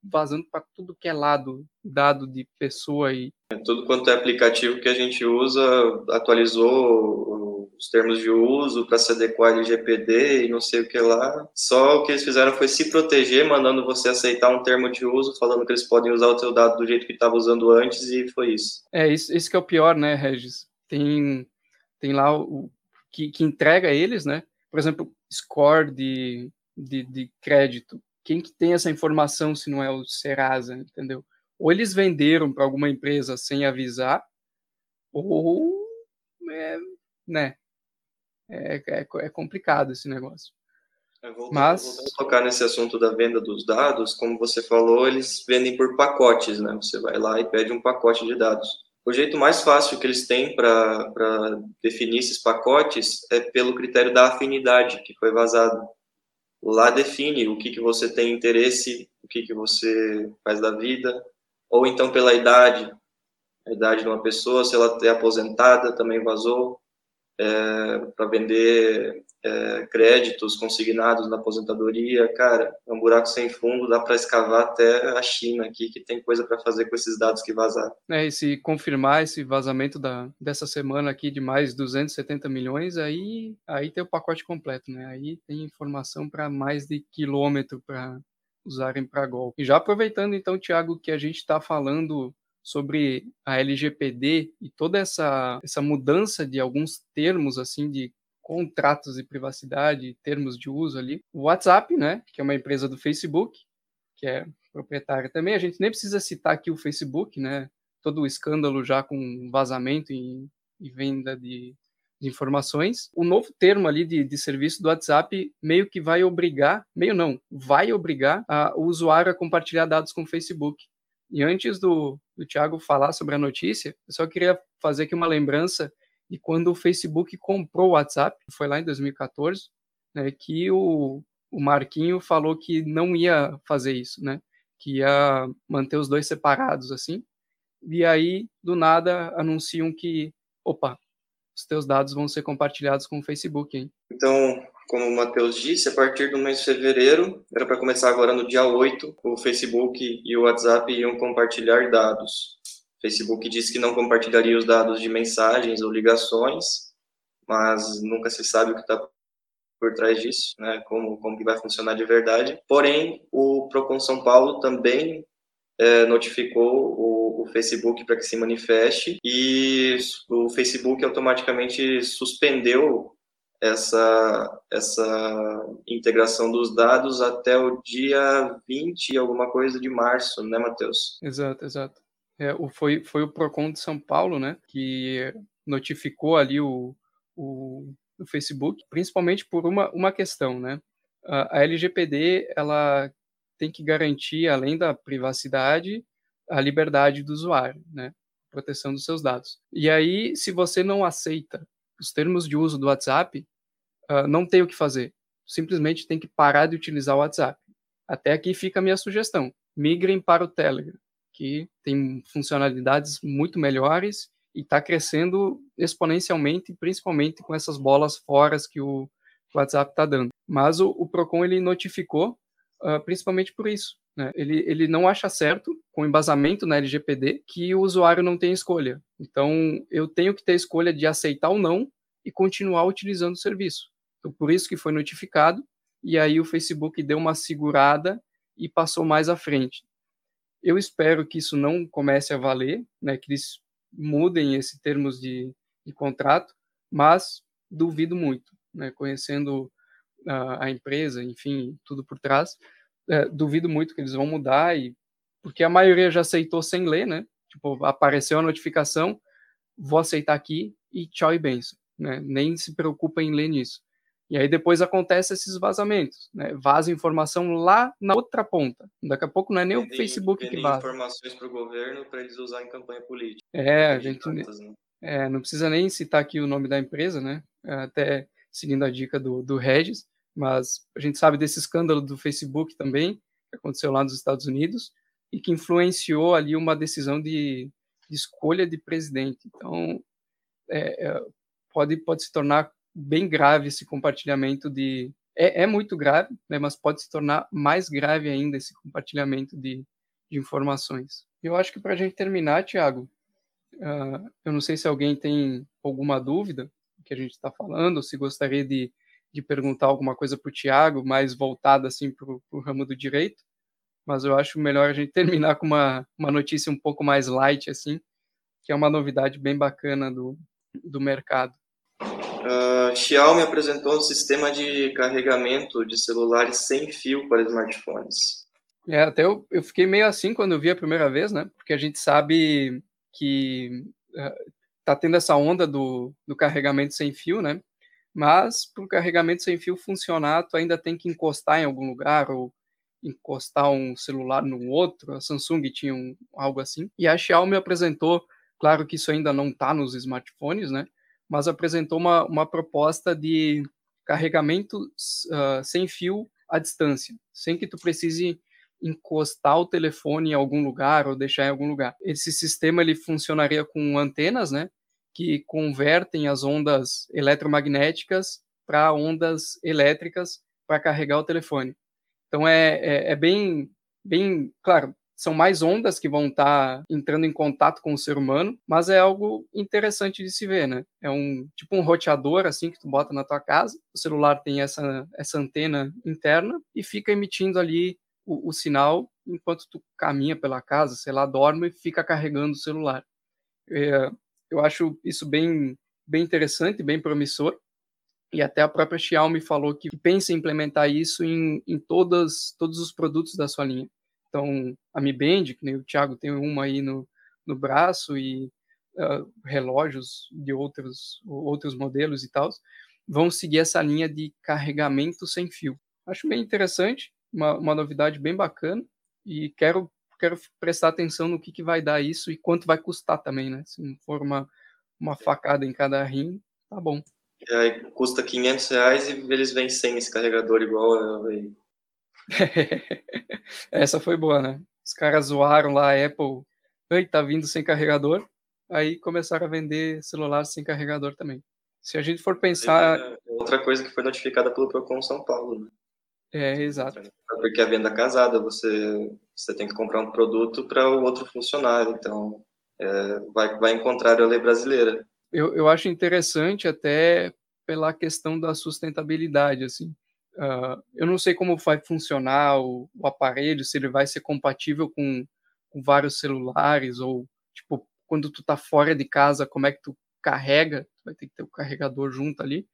Vazando para tudo que é lado, dado de pessoa e tudo quanto é aplicativo que a gente usa atualizou os termos de uso para se adequar ao LGPD e não sei o que lá. Só o que eles fizeram foi se proteger, mandando você aceitar um termo de uso, falando que eles podem usar o seu dado do jeito que estava usando antes e foi isso. É, isso, isso que é o pior, né, Regis? Tem, tem lá o que, que entrega eles, né? Por exemplo, score de, de, de crédito quem que tem essa informação se não é o Serasa, entendeu? Ou eles venderam para alguma empresa sem avisar, ou é, né, é, é, é complicado esse negócio. Voltando, Mas voltando a tocar nesse assunto da venda dos dados, como você falou, eles vendem por pacotes, né? Você vai lá e pede um pacote de dados. O jeito mais fácil que eles têm para definir esses pacotes é pelo critério da afinidade que foi vazado lá define o que, que você tem interesse, o que, que você faz da vida, ou então pela idade, a idade de uma pessoa, se ela é aposentada, também vazou, é, para vender é, créditos consignados na aposentadoria, cara, é um buraco sem fundo, dá para escavar até a China aqui, que tem coisa para fazer com esses dados que vazaram. É, e se confirmar esse vazamento da, dessa semana aqui de mais 270 milhões, aí, aí tem o pacote completo, né? Aí tem informação para mais de quilômetro para usarem para golpe. E já aproveitando então, Tiago, que a gente está falando sobre a LGPD e toda essa, essa mudança de alguns termos assim de contratos de privacidade, termos de uso ali. O WhatsApp, né, que é uma empresa do Facebook, que é proprietária também. A gente nem precisa citar aqui o Facebook, né? Todo o escândalo já com vazamento e, e venda de, de, informações. O novo termo ali de, de, serviço do WhatsApp meio que vai obrigar, meio não, vai obrigar a, o usuário a compartilhar dados com o Facebook. E antes do, do Thiago falar sobre a notícia, eu só queria fazer aqui uma lembrança de quando o Facebook comprou o WhatsApp, foi lá em 2014, né, que o, o Marquinho falou que não ia fazer isso, né, que ia manter os dois separados assim. E aí, do nada, anunciam que, opa, os teus dados vão ser compartilhados com o Facebook, hein? Então, como o Matheus disse, a partir do mês de fevereiro, era para começar agora no dia 8, o Facebook e o WhatsApp iam compartilhar dados. O Facebook disse que não compartilharia os dados de mensagens ou ligações, mas nunca se sabe o que está por trás disso, né, como, como que vai funcionar de verdade. Porém, o Procon São Paulo também é, notificou o, o Facebook para que se manifeste e o Facebook automaticamente suspendeu essa, essa integração dos dados até o dia 20, alguma coisa de março, né, Matheus? Exato, exato. É, foi, foi o PROCON de São Paulo, né, que notificou ali o, o, o Facebook, principalmente por uma, uma questão, né? A, a LGPD, ela tem que garantir, além da privacidade, a liberdade do usuário, né? Proteção dos seus dados. E aí, se você não aceita os termos de uso do WhatsApp, uh, não tem o que fazer. Simplesmente tem que parar de utilizar o WhatsApp. Até aqui fica a minha sugestão. Migrem para o Telegram, que tem funcionalidades muito melhores e está crescendo exponencialmente, principalmente com essas bolas fora que o WhatsApp está dando. Mas o, o, Procon ele notificou, uh, principalmente por isso. Né? Ele, ele não acha certo, com embasamento na LGPD, que o usuário não tem escolha. Então, eu tenho que ter escolha de aceitar ou não e continuar utilizando o serviço. Então, por isso que foi notificado, e aí o Facebook deu uma segurada e passou mais à frente. Eu espero que isso não comece a valer, né, que eles mudem esses termos de, de contrato, mas duvido muito, né, conhecendo a, a empresa, enfim, tudo por trás, é, duvido muito que eles vão mudar, e porque a maioria já aceitou sem ler, né? Tipo, apareceu a notificação, vou aceitar aqui e tchau e benção, né? Nem se preocupa em ler nisso. E aí depois acontece esses vazamentos, né? Vaza informação lá na outra ponta. Daqui a pouco não é nem o Facebook que vaza. informações para o governo para eles usar em campanha política. É, a gente tantas, né? é, não precisa nem citar aqui o nome da empresa, né? Até seguindo a dica do, do Regis, mas a gente sabe desse escândalo do Facebook também, que aconteceu lá nos Estados Unidos, e que influenciou ali uma decisão de, de escolha de presidente. Então, é, é pode, pode se tornar bem grave esse compartilhamento de. É, é muito grave, né, mas pode se tornar mais grave ainda esse compartilhamento de, de informações. Eu acho que para a gente terminar, Tiago, uh, eu não sei se alguém tem alguma dúvida que a gente está falando, ou se gostaria de, de perguntar alguma coisa para o Tiago, mais voltada assim, para o ramo do direito, mas eu acho melhor a gente terminar com uma, uma notícia um pouco mais light, assim, que é uma novidade bem bacana do, do mercado. Uh, Xiaomi apresentou um sistema de carregamento de celulares sem fio para smartphones. É, até eu, eu fiquei meio assim quando eu vi a primeira vez, né? Porque a gente sabe que uh, tá tendo essa onda do, do carregamento sem fio, né? Mas para o carregamento sem fio funcionar, tu ainda tem que encostar em algum lugar ou encostar um celular no outro. A Samsung tinha um, algo assim. E a Xiaomi apresentou, claro que isso ainda não está nos smartphones, né? mas apresentou uma, uma proposta de carregamento uh, sem fio à distância, sem que tu precise encostar o telefone em algum lugar ou deixar em algum lugar. Esse sistema ele funcionaria com antenas, né, que convertem as ondas eletromagnéticas para ondas elétricas para carregar o telefone. Então é, é, é, bem, bem, claro, são mais ondas que vão estar tá entrando em contato com o ser humano, mas é algo interessante de se ver, né? É um tipo um roteador assim que tu bota na tua casa. O celular tem essa essa antena interna e fica emitindo ali o, o sinal enquanto tu caminha pela casa, sei lá, dorme e fica carregando o celular. É, eu acho isso bem bem interessante, bem promissor. E até a própria Xiaomi falou que pensa em implementar isso em, em todas, todos os produtos da sua linha. Então, a Mi Band, que o Thiago tem uma aí no, no braço, e uh, relógios de outros, outros modelos e tal, vão seguir essa linha de carregamento sem fio. Acho bem interessante, uma, uma novidade bem bacana, e quero, quero prestar atenção no que, que vai dar isso e quanto vai custar também, né? Se não for uma, uma facada em cada rim, tá bom. aí custa 500 reais e eles vêm sem esse carregador igual aí. Essa foi boa, né? Os caras zoaram lá a Apple, ei, tá vindo sem carregador, aí começaram a vender celular sem carregador também. Se a gente for pensar. É outra coisa que foi notificada pelo Procon São Paulo, né? É, exato. Porque a venda casada, você, você tem que comprar um produto para o outro funcionar, então é, vai, vai encontrar a lei brasileira. Eu, eu acho interessante até pela questão da sustentabilidade, assim. Uh, eu não sei como vai funcionar o, o, aparelho, se ele vai ser compatível com, com vários celulares ou, tipo, quando tu tá fora de casa, como é que tu carrega, tu vai ter que ter o carregador junto ali,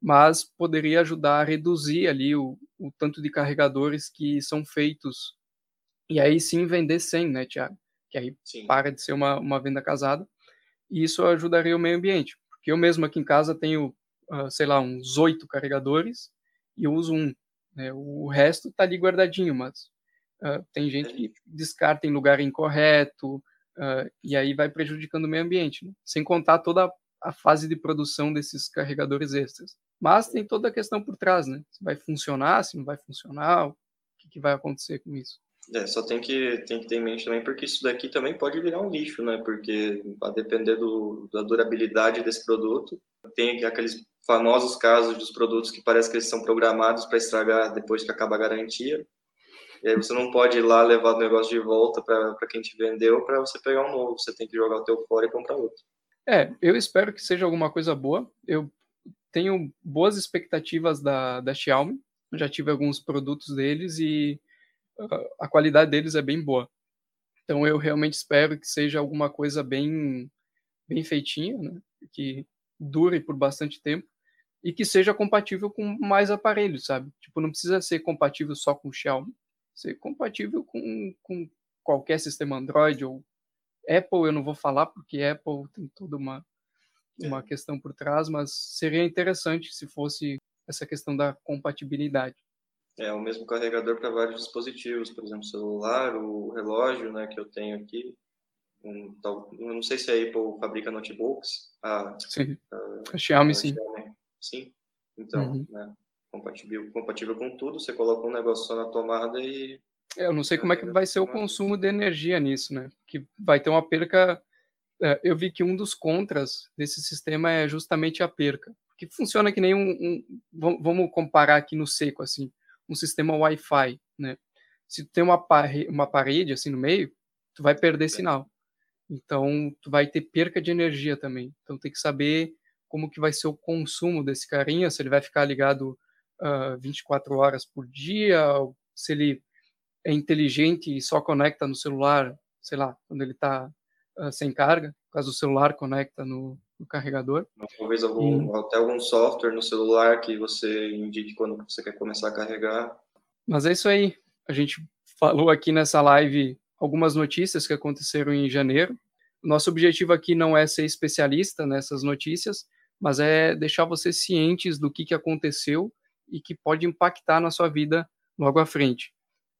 mas poderia ajudar a reduzir ali o, o tanto de carregadores que são feitos e aí sim vender sem, né, Tiago? Que aí sim. para de ser uma, uma venda casada e isso ajudaria o meio ambiente. Porque eu mesmo aqui em casa tenho, uh, sei lá, uns oito carregadores e eu uso um. Né? O resto está ali guardadinho, mas uh, tem gente que descarta em lugar incorreto uh, e aí vai prejudicando o meio ambiente. Né? Sem contar toda a fase de produção desses carregadores extras. Mas tem toda a questão por trás, né? Se vai funcionar, se não vai funcionar, o que, que vai acontecer com isso. É, só tem que, tem que ter em mente também, porque isso daqui também pode virar um lixo, né? Porque a depender do, da durabilidade desse produto, tem aqueles famosos casos dos produtos que parece que eles são programados para estragar depois que acaba a garantia. E aí você não pode ir lá levar o negócio de volta para quem te vendeu para você pegar um novo. Você tem que jogar o teu fora e comprar outro. É, eu espero que seja alguma coisa boa. Eu tenho boas expectativas da, da Xiaomi. Já tive alguns produtos deles e a qualidade deles é bem boa. Então eu realmente espero que seja alguma coisa bem bem feitinha, né? que dure por bastante tempo e que seja compatível com mais aparelhos, sabe? Tipo, não precisa ser compatível só com o Xiaomi, ser compatível com, com qualquer sistema Android ou Apple, eu não vou falar porque Apple tem toda uma uma é. questão por trás, mas seria interessante se fosse essa questão da compatibilidade. É o mesmo carregador para vários dispositivos, por exemplo, celular, o relógio, né, que eu tenho aqui. Um, tal, não sei se a Apple fabrica notebooks. A, sim. A, a Xiaomi, a sim. Xiaomi, sim. Então, uhum. né, compatível, compatível com tudo. Você coloca um negócio só na tomada e. É, eu não sei como é que vai ser o consumo de energia nisso, né? Que vai ter uma perca. É, eu vi que um dos contras desse sistema é justamente a perca. Que funciona que nem um, um vamos comparar aqui no seco, assim um sistema Wi-Fi, né? Se tu tem uma, parede, uma parede assim no meio, tu vai perder sinal. Então, tu vai ter perca de energia também. Então, tem que saber como que vai ser o consumo desse carinha, se ele vai ficar ligado uh, ah, 24 horas por dia, se ele é inteligente e só conecta no celular, sei lá, quando ele está uh, ah, sem carga, caso o celular conecta no, no carregador. Talvez algum, e... até algum software no celular que você indique quando você quer começar a carregar. Mas é isso aí. A gente falou aqui nessa live algumas notícias que aconteceram em janeiro. Nosso objetivo aqui não é ser especialista nessas notícias, mas é deixar vocês cientes do que, que aconteceu e que pode impactar na sua vida logo à frente.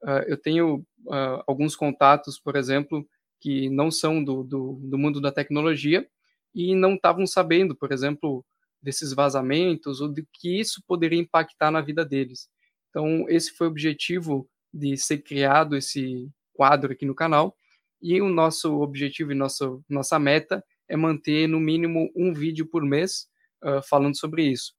Uh, eu tenho uh, alguns contatos, por exemplo, que não são do, do, do mundo da tecnologia, e não estavam sabendo, por exemplo, desses vazamentos ou de que isso poderia impactar na vida deles. Então, esse foi o objetivo de ser criado esse quadro aqui no canal. E o nosso objetivo e nossa, nossa meta é manter no mínimo um vídeo por mês uh, falando sobre isso.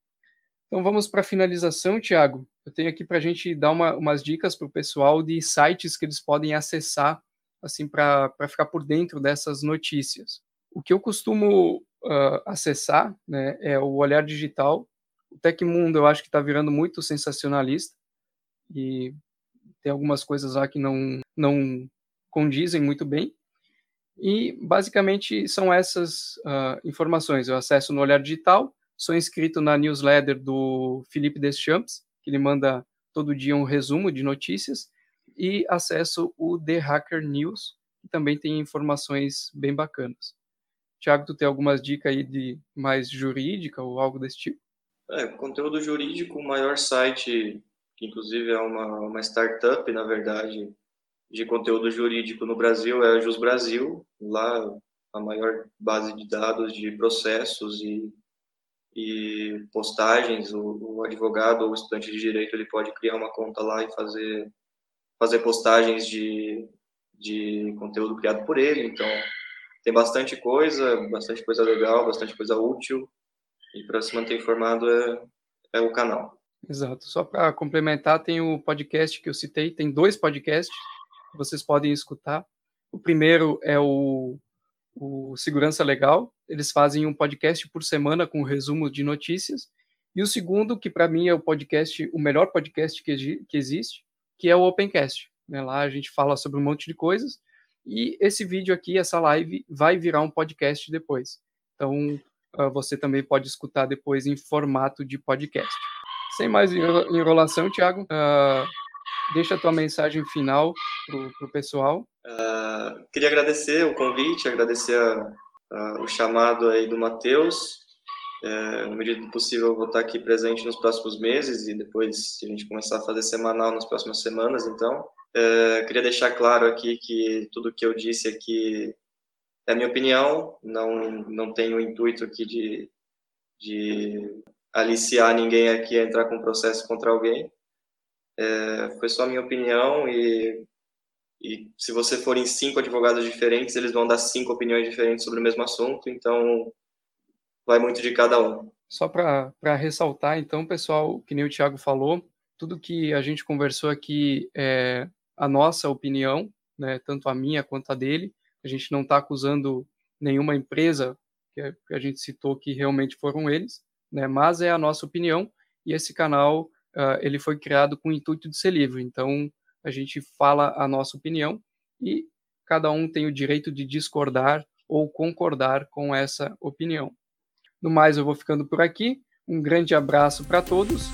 Então vamos para a finalização, Tiago. Eu tenho aqui para a gente dar uma, umas dicas para o pessoal de sites que eles podem acessar assim para ficar por dentro dessas notícias. O que eu costumo uh, acessar né, é o Olhar Digital. O Tecmundo eu acho que está virando muito sensacionalista e tem algumas coisas lá que não, não condizem muito bem. E basicamente são essas uh, informações. Eu acesso no Olhar Digital, sou inscrito na newsletter do Felipe Deschamps, que ele manda todo dia um resumo de notícias, e acesso o The Hacker News, que também tem informações bem bacanas. Tiago, tu tem algumas dicas aí de mais jurídica ou algo desse tipo? É, conteúdo jurídico, o maior site, que inclusive é uma, uma startup, na verdade, de conteúdo jurídico no Brasil é a Jus Brasil. Lá a maior base de dados de processos e, e postagens. O, o advogado ou estudante de direito ele pode criar uma conta lá e fazer fazer postagens de, de conteúdo criado por ele. Então tem bastante coisa, bastante coisa legal, bastante coisa útil. E para se manter informado é, é o canal. Exato. Só para complementar, tem o podcast que eu citei, tem dois podcasts que vocês podem escutar. O primeiro é o, o Segurança Legal. Eles fazem um podcast por semana com um resumo de notícias. E o segundo, que para mim é o podcast, o melhor podcast que, que existe, que é o Opencast. Né? Lá a gente fala sobre um monte de coisas e esse vídeo aqui, essa live, vai virar um podcast depois. Então, uh, você também pode escutar depois em formato de podcast. Sem mais enrolação, Thiago, uh, deixa a tua mensagem final para o pessoal. Uh, queria agradecer o convite, agradecer a, a, o chamado aí do Matheus. É, na medida do possível, eu vou estar aqui presente nos próximos meses e depois, se a gente começar a fazer semanal nas próximas semanas, então. É, queria deixar claro aqui que tudo que eu disse aqui é minha opinião, não, não tenho o intuito aqui de, de aliciar ninguém aqui a entrar com processo contra alguém. É, foi só minha opinião e, e se você for em cinco advogados diferentes, eles vão dar cinco opiniões diferentes sobre o mesmo assunto, então vai muito de cada um. Só para ressaltar, então, pessoal, que nem o Thiago falou, tudo que a gente conversou aqui é a nossa opinião, né, tanto a minha quanto a dele. A gente não está acusando nenhuma empresa que a gente citou que realmente foram eles, né, mas é a nossa opinião e esse canal uh, ele foi criado com o intuito de ser livre. Então a gente fala a nossa opinião e cada um tem o direito de discordar ou concordar com essa opinião. No mais, eu vou ficando por aqui. Um grande abraço para todos